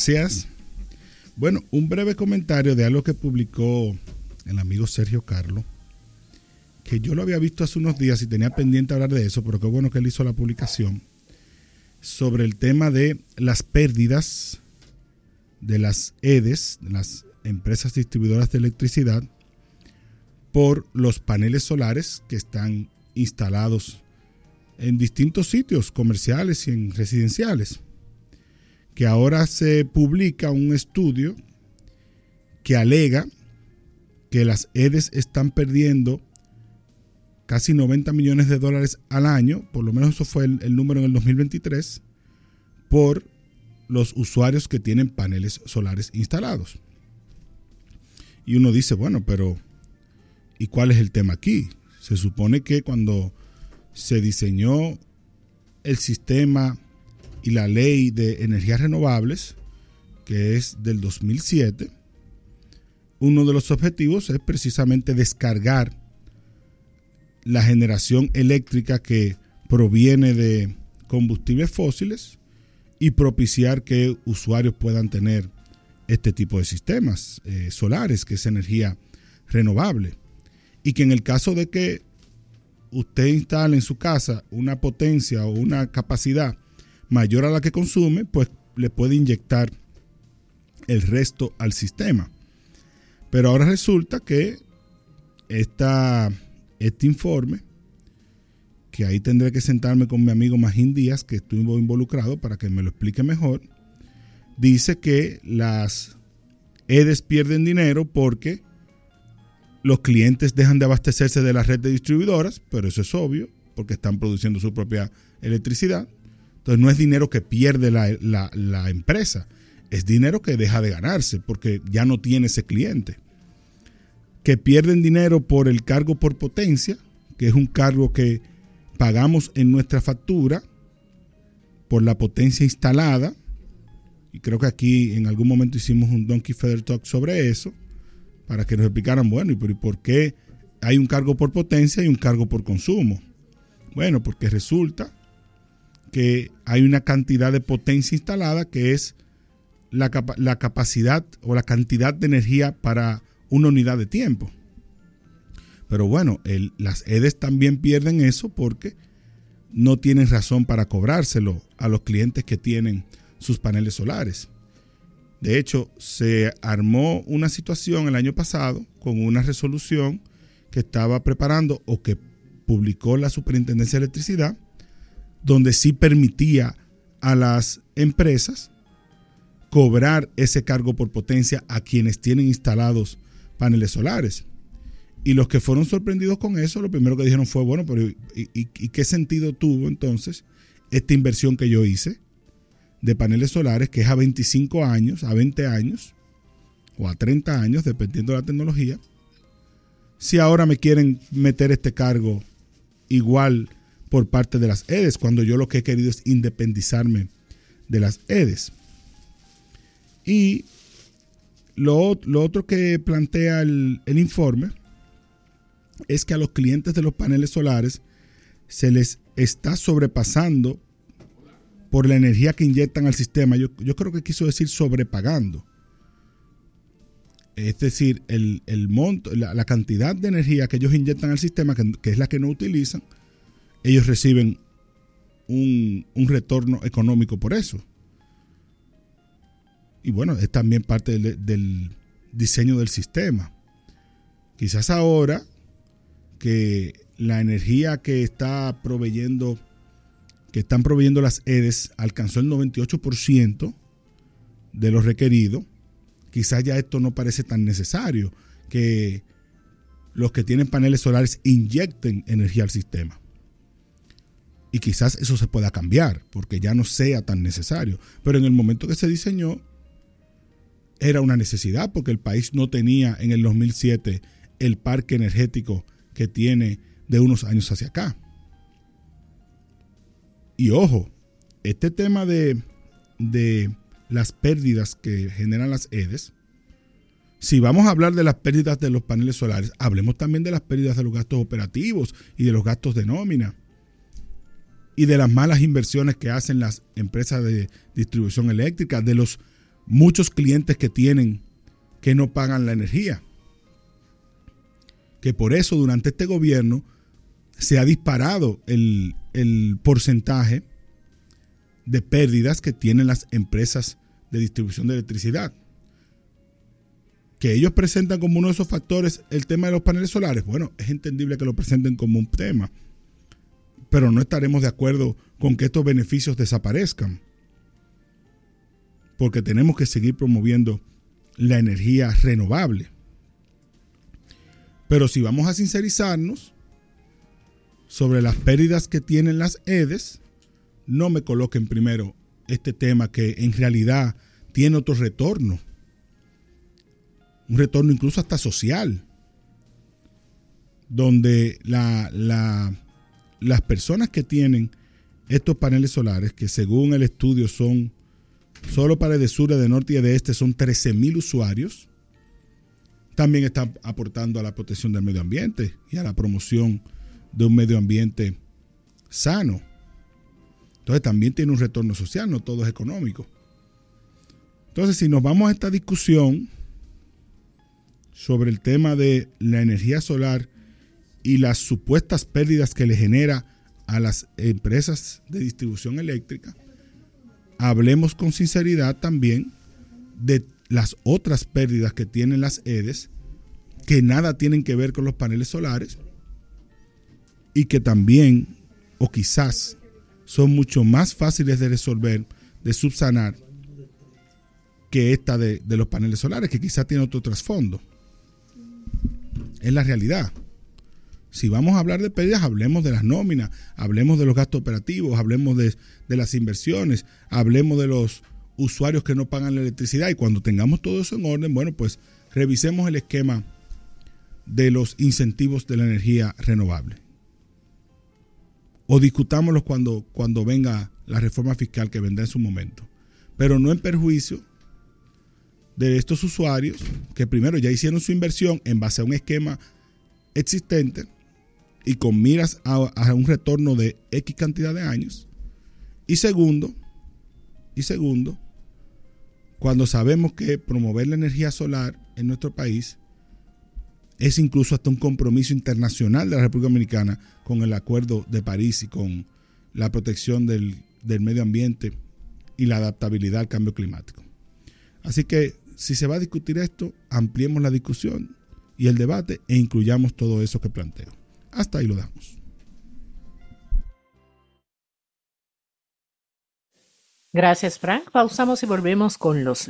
Gracias. Bueno, un breve comentario de algo que publicó el amigo Sergio Carlo, que yo lo había visto hace unos días y tenía pendiente hablar de eso, pero qué bueno que él hizo la publicación, sobre el tema de las pérdidas de las EDES, de las empresas distribuidoras de electricidad, por los paneles solares que están instalados en distintos sitios comerciales y en residenciales. Que ahora se publica un estudio que alega que las EDES están perdiendo casi 90 millones de dólares al año, por lo menos eso fue el, número en el 2023, por los usuarios que tienen paneles solares instalados. Y uno dice, bueno, pero ¿y cuál es el tema aquí? Se supone que cuando se diseñó el sistema y la ley de energías renovables, que es del 2007, uno de los objetivos es precisamente descargar la generación eléctrica que proviene de combustibles fósiles y propiciar que usuarios puedan tener este tipo de sistemas eh, solares, que es energía renovable. Y que en el caso de que usted instale en su casa una potencia o una capacidad mayor a la que consume, pues le puede inyectar el resto al sistema. Pero ahora resulta que esta, este informe, que ahí tendré que sentarme con mi amigo Magín Díaz, que estuvo involucrado para que me lo explique mejor, dice que las EDES pierden dinero porque los clientes dejan de abastecerse de la red de distribuidoras, pero eso es obvio, porque están produciendo su propia electricidad. Entonces no es dinero que pierde la, empresa, es dinero que deja de ganarse porque ya no tiene ese cliente. Que pierden dinero por el cargo por potencia, que es un cargo que pagamos en nuestra factura por la potencia instalada. Y creo que aquí en algún momento hicimos un Donkey Feather Talk sobre eso para que nos explicaran, bueno, ¿y por qué hay un cargo por potencia y un cargo por consumo? Bueno, porque resulta que hay una cantidad de potencia instalada que es la, la capacidad o la cantidad de energía para una unidad de tiempo. Pero bueno, las EDES también pierden eso porque no tienen razón para cobrárselo a los clientes que tienen sus paneles solares. De hecho, se armó una situación el año pasado con una resolución que estaba preparando o que publicó la Superintendencia de Electricidad, donde sí permitía a las empresas cobrar ese cargo por potencia a quienes tienen instalados paneles solares. Y los que fueron sorprendidos con eso, lo primero que dijeron fue, bueno, pero y qué sentido tuvo entonces esta inversión que yo hice? de paneles solares, que es a 25 años, a 20 años o a 30 años, dependiendo de la tecnología, si ahora me quieren meter este cargo igual por parte de las EDES, cuando yo lo que he querido es independizarme de las EDES. Y lo, otro que plantea el, el informe es que a los clientes de los paneles solares se les está sobrepasando por la energía que inyectan al sistema. Yo, creo que quiso decir sobrepagando. Es decir, el, monto, la, cantidad de energía que ellos inyectan al sistema, que, es la que no utilizan, ellos reciben un, retorno económico por eso. Y bueno, es también parte del, del diseño del sistema. Quizás ahora que la energía que está proveyendo que están proveyendo las EDES alcanzó el 98% de lo requerido, quizás ya esto no parece tan necesario, que los que tienen paneles solares inyecten energía al sistema. Y quizás eso se pueda cambiar, porque ya no sea tan necesario. Pero en el momento que se diseñó, era una necesidad, porque el país no tenía en el 2007 el parque energético que tiene de unos años hacia acá. Y ojo, este tema de, las pérdidas que generan las EDES, si vamos a hablar de las pérdidas de los paneles solares, hablemos también de las pérdidas de los gastos operativos y de los gastos de nómina y de las malas inversiones que hacen las empresas de distribución eléctrica, de los muchos clientes que tienen que no pagan la energía. Que por eso durante este gobierno se ha disparado el, el porcentaje de pérdidas que tienen las empresas de distribución de electricidad. Que ellos presentan como uno de esos factores el tema de los paneles solares. Bueno, es entendible que lo presenten como un tema, pero no estaremos de acuerdo con que estos beneficios desaparezcan. Porque tenemos que seguir promoviendo la energía renovable. Pero si vamos a sincerizarnos sobre las pérdidas que tienen las EDES, no me coloquen primero este tema que en realidad tiene otro retorno. Un retorno incluso hasta social. Donde la, las personas que tienen estos paneles solares, que según el estudio son solo para el de sur, de norte y de este, son 13 mil usuarios, también están aportando a la protección del medio ambiente y a la promoción de un medio ambiente sano. Entonces también tiene un retorno social, no todo es económico. Entonces, si nos vamos a esta discusión sobre el tema de la energía solar y las supuestas pérdidas que le genera a las empresas de distribución eléctrica, hablemos con sinceridad también de las otras pérdidas que tienen las EDES, que nada tienen que ver con los paneles solares y que también, o quizás, son mucho más fáciles de resolver, de subsanar, que esta de, los paneles solares, que quizás tiene otro trasfondo. Es la realidad. Si vamos a hablar de pérdidas, hablemos de las nóminas, hablemos de los gastos operativos, hablemos de, las inversiones, hablemos de los usuarios que no pagan la electricidad y cuando tengamos todo eso en orden, bueno, pues revisemos el esquema de los incentivos de la energía renovable o discutámoslo cuando, cuando venga la reforma fiscal que vendrá en su momento. Pero no en perjuicio de estos usuarios que primero ya hicieron su inversión en base a un esquema existente y con miras a, un retorno de X cantidad de años. Y segundo, y segundo, cuando sabemos que promover la energía solar en nuestro país es incluso hasta un compromiso internacional de la República Dominicana con el Acuerdo de París y con la protección del, medio ambiente y la adaptabilidad al cambio climático. Así que si se va a discutir esto, ampliemos la discusión y el debate e incluyamos todo eso que planteo. Hasta ahí lo damos. Gracias, Frank. Pausamos y volvemos con los